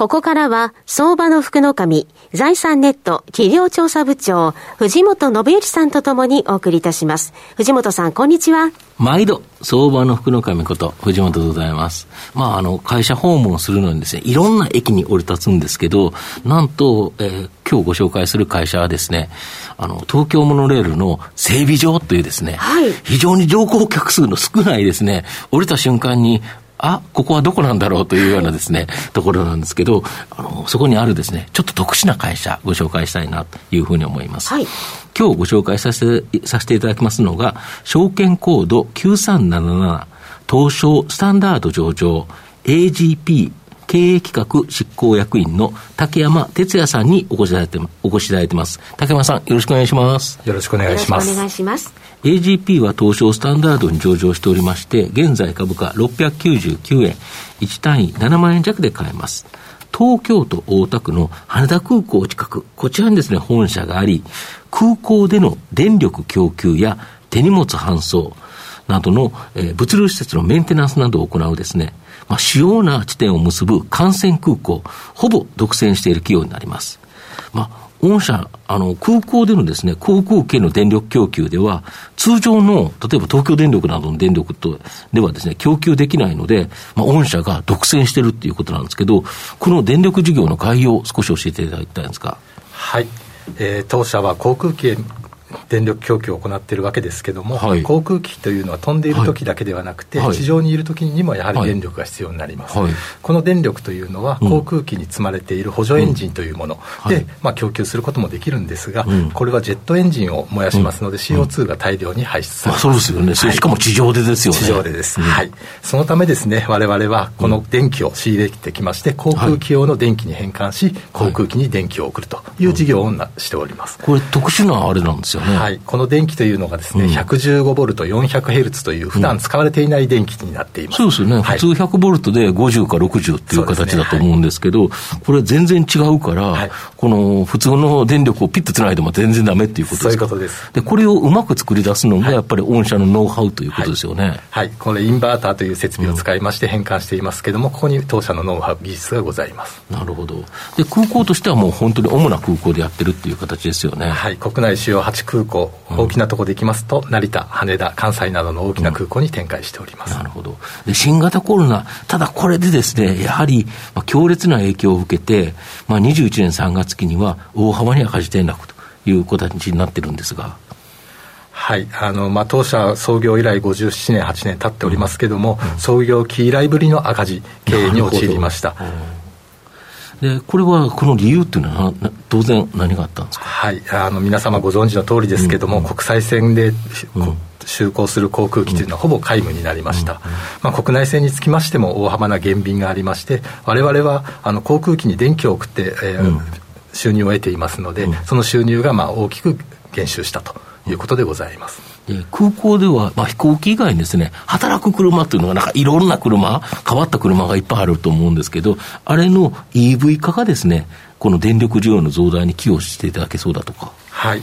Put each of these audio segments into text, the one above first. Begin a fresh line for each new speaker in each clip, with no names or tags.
ここからは、相場の福の神、財産ネット企業調査部長、藤本信之さんとともにお送りいたします。藤本さん、こんにちは。
毎度、相場の福の神こと、藤本でございます。まあ、あの、会社訪問するのにですね、いろんな駅に降り立つんですけど、なんと、えー、今日ご紹介する会社はですね、あの、東京モノレールの整備場というですね、はい、非常に乗降客数の少ないですね、降りた瞬間に、あ、ここはどこなんだろうというようなですね、ところなんですけど、あの、そこにあるですね、ちょっと特殊な会社、ご紹介したいなというふうに思います。はい、今日ご紹介させて、させていただきますのが、証券コード9377、東証スタンダード上場、AGP 経営企画執行役員の竹山哲也さんにお越しいただいてお越しいただいてます。竹山さん、よろしくお願いします。
よろしくお願いします。
お願いします。
AGP は東証スタンダードに上場しておりまして、現在株価699円、1単位7万円弱で買えます。東京都大田区の羽田空港近く、こちらにですね、本社があり、空港での電力供給や手荷物搬送などの、えー、物流施設のメンテナンスなどを行うですね、まあ、主要な地点を結ぶ幹線空港、ほぼ独占している企業になります。まあ、御社、あの、空港でのですね、航空系の電力供給では、通常の、例えば東京電力などの電力と、ではですね、供給できないので、まあ、御社が独占してるっていうことなんですけど、この電力事業の概要を少し教えていただきたいんですか。
はい。えー、当社は航空機電力供給を行っているわけですけれども、はい、航空機というのは飛んでいる時だけではなくて、はい、地上にいる時にもやはり電力が必要になります、はい、この電力というのは、航空機に積まれている補助エンジンというもので、まあ、供給することもできるんですが、これはジェットエンジンを燃やしますので、CO2 が大量に排出されます、
まあ、そうですよね、しかも地上でですよね。
地上でです、はい、そのためですね、われわれはこの電気を仕入れてきまして、航空機用の電気に変換し、航空機に電気を送るという事業をしております。
これ特殊なあれなんですよね。
はい、この電電気というのがですね、うん、115ボルト400ヘルツという普段使われていない電気になっています。
そうですよね。はい、普通100ボルトで50か60っていう形だと思うんですけど、ねはい、これ全然違うから、はい、この普通の電力をピッとつないでも全然ダメっていうことですか
そういうことです。
で、これをうまく作り出すのがやっぱり御社のノウハウということですよね。
はい。これインバーターという設備を使いまして変換していますけども、うん、ここに当社のノウハウ、技術がございます。
なるほど。で、空港としてはもう本当に主な空港でやってるっていう形ですよね。
はい。国内主要8空港、大きなところで行きますと成田、羽田、関西などの大きな空港に展開しております、
うん、なるほど。で新型コロナ、ただこれでですね、やはり、まあ、強烈な影響を受けて、まあ、21年3月期には大幅に赤字転落という形になってるんですが。
はい。あのまあ、当社創業以来57年、8年経っておりますけれども、うん、創業期以来ぶりの赤字経営に陥りました。
でこれはこの理由っていうのは当然何があったんですか、
はい、あの皆様ご存知の通りですけども、うん、国際線で、うん、就航する航空機というのはほぼ皆無になりました、うん、まあ、国内線につきましても大幅な減便がありまして我々はあの航空機に電気を送って、えー収入を得ていますので、その収入がまあ大きく減収したということでございます。
空港では、まあ、飛行機以外にですね、働く車っていうのが、なんかいろんな車、変わった車がいっぱいあると思うんですけど、あれの EV 化がですね、この電力需要の増大に寄与していただけそうだとか。
はい。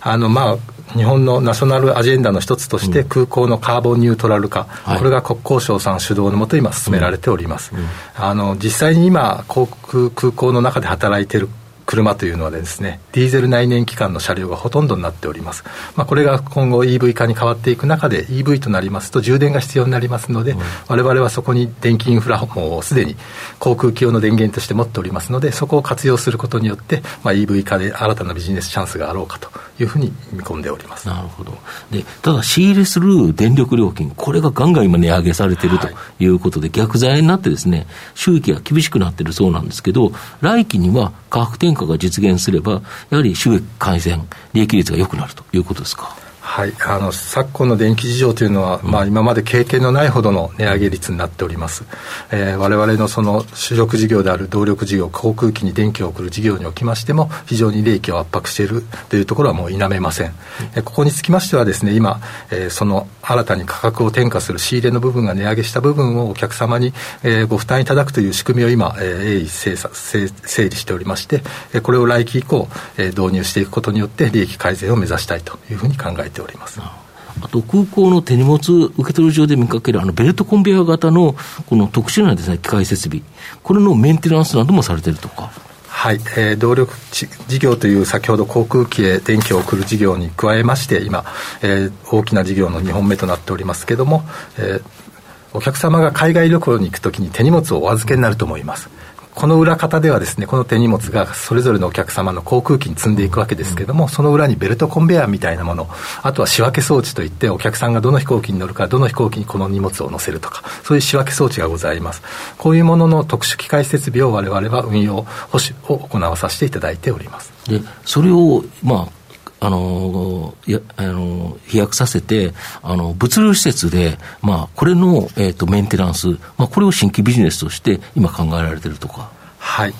あのまあ、日本のナショナルアジェンダの一つとして、空港のカーボンニュートラル化、うん、これが国交省さん主導のもと、今、進められております、うん。うん、あの実際に今、航空空港の中で働いている車というのはですね、ディーゼル内燃機関の車両がほとんどになっております。まあ、これが今後 EV 化に変わっていく中で EV となりますと充電が必要になりますので、われわれはそこに電気インフラもすでに航空機用の電源として持っておりますので、そこを活用することによって、まあ、EV 化で新たなビジネスチャンスがあろうかというふうに見込んでおります。
なるほど。で、ただ仕入れする電力料金、これがガンガン今値上げされているということで、はい、逆剤になってですね、収益が厳しくなっているそうなんですけど、来期には価格転嫁が実現すれば、やはり収益改善、利益率が良くなるということですか？
はい、あの昨今の電気事情というのは、うん、まあ、今まで経験のないほどの値上げ率になっております、えー、我々のその主力事業である動力事業航空機に電気を送る事業におきましても非常に利益を圧迫しているというところはもう否めません、うん、えここにつきましてはですね今、えー、その新たに価格を転嫁する仕入れの部分が値上げした部分をお客様に、えー、ご負担いただくという仕組みを今、えー、鋭意整整理しておりまして、えー、これを来期以降、えー、導入していくことによって利益改善を目指したいというふうに考えてております。
あと空港の手荷物受け取り場で見かけるあのベルトコンベヤー型のこの特殊なです、ね、機械設備、これのメンテナンスなどもされてるとか。
はい、えー、動力事業という先ほど航空機へ電気を送る事業に加えまして今、えー、大きな事業の2本目となっておりますけれども、えー、お客様が海外旅行に行くときに手荷物をお預けになると思いますこの裏方ではですねこの手荷物がそれぞれのお客様の航空機に積んでいくわけですけども、その裏にベルトコンベヤーみたいなものあとは仕分け装置といってお客さんがどの飛行機に乗るかどの飛行機にこの荷物を載せるとかそういう仕分け装置がございます。こういうものの特殊機械設備を我々は運用保守を行わさせていただいております。
でそれをまああの、や、あの、飛躍させて、あの、物流施設で、まあ、これの、えっ、ー、と、メンテナンス、まあ、これを新規ビジネスとして今考えられてるとか。
はい。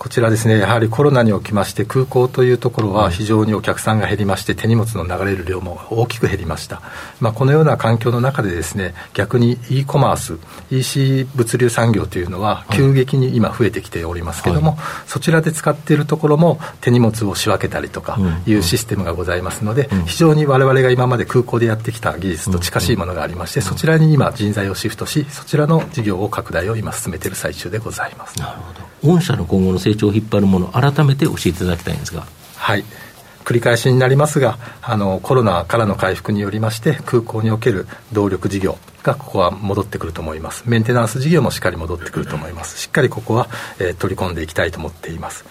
こちらですね、やはりコロナにおきまして、空港というところは非常にお客さんが減りまして、手荷物の流れる量も大きく減りました。まあ、このような環境の中でですね、逆に e コマース、EC 物流産業というのは急激に今増えてきておりますけれども、はい、そちらで使っているところも手荷物を仕分けたりとかいうシステムがございますので、非常に我々が今まで空港でやってきた技術と近しいものがありまして、そちらに今人材をシフトし、そちらの事業を拡大を今進めている最中でございます。
なるほど。御社の今後の成長を引っ張るもの、改めて教えていただきたいんですが。
はい。繰り返しになりますがあのコロナからの回復によりまして空港における動力事業がここは戻ってくると思います。メンテナンス事業もしっかり戻ってくると思います。しっかりここは、えー、取り込んでいきたいと思っています。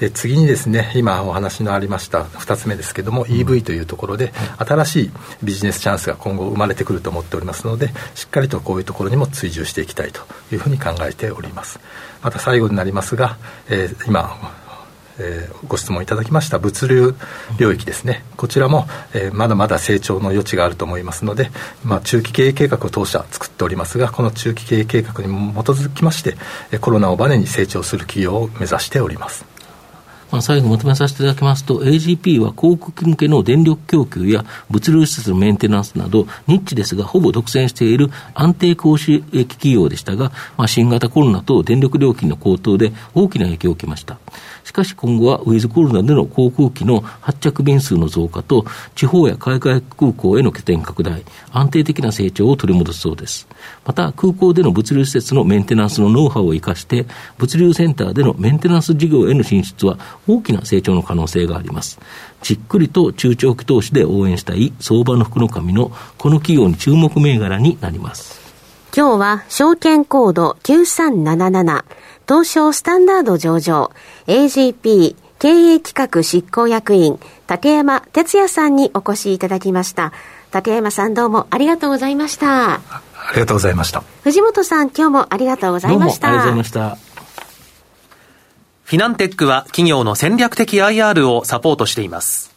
で次にですね今お話のありました2つ目ですけども、うん、EV というところで新しいビジネスチャンスが今後生まれてくると思っておりますのでしっかりとこういうところにも追従していきたいというふうに考えております。また最後になりますが、えー、今えー、ご質問いただきました物流領域ですね、こちらも、えー、まだまだ成長の余地があると思いますので、まあ、中期経営計画を当社作っておりますが、この中期経営計画に基づきまして、コロナをバネに成長する企業を目指しております。
まあ、最後まとめさせていただきますと、AGP は航空機向けの電力供給や物流施設のメンテナンスなど、ニッチですが、ほぼ独占している安定高収益企業でしたが、まあ、新型コロナと電力料金の高騰で大きな影響を受けました。しかし今後はウィズコロナでの航空機の発着便数の増加と、地方や海外空港への拠点拡大、安定的な成長を取り戻すそうです。また、空港での物流施設のメンテナンスのノウハウを生かして、物流センターでのメンテナンス事業への進出は大きな成長の可能性があります。じっくりと中長期投資で応援したい相場の福の神のこの企業に注目銘柄になります。
今日は証券コード9377東証スタンダード上場 AGP 経営企画執行役員竹山哲也さんにお越しいただきました。竹山さんどうもありがとうございました。あ
りがとうございました。
藤本さん今日もありがとうございました。
ありがとうございました
フィナンテックは企業の戦略的 IR をサポートしています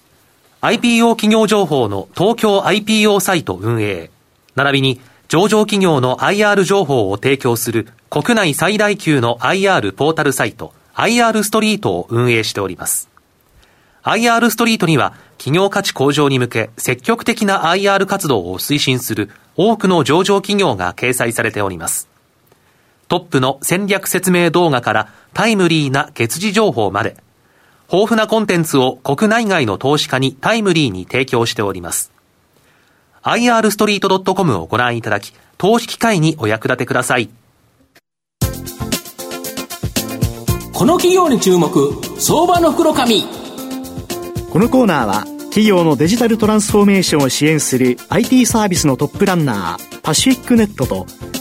IPO 企業情報の東京 IPO サイト運営並びに上場企業の IR 情報を提供する国内最大級の IR ポータルサイト IR ストリートを運営しております。IR ストリートには企業価値向上に向け積極的な IR 活動を推進する多くの上場企業が掲載されております。トップの戦略説明動画からタイムリーな月次情報まで、豊富なコンテンツを国内外の投資家にタイムリーに提供しております。irstreet.com をご覧いただき、投資機会にお役立てください。
この企業に注目、相場の袋紙。
このコーナーは、企業のデジタルトランスフォーメーションを支援する IT サービスのトップランナー、パシフィックネットと、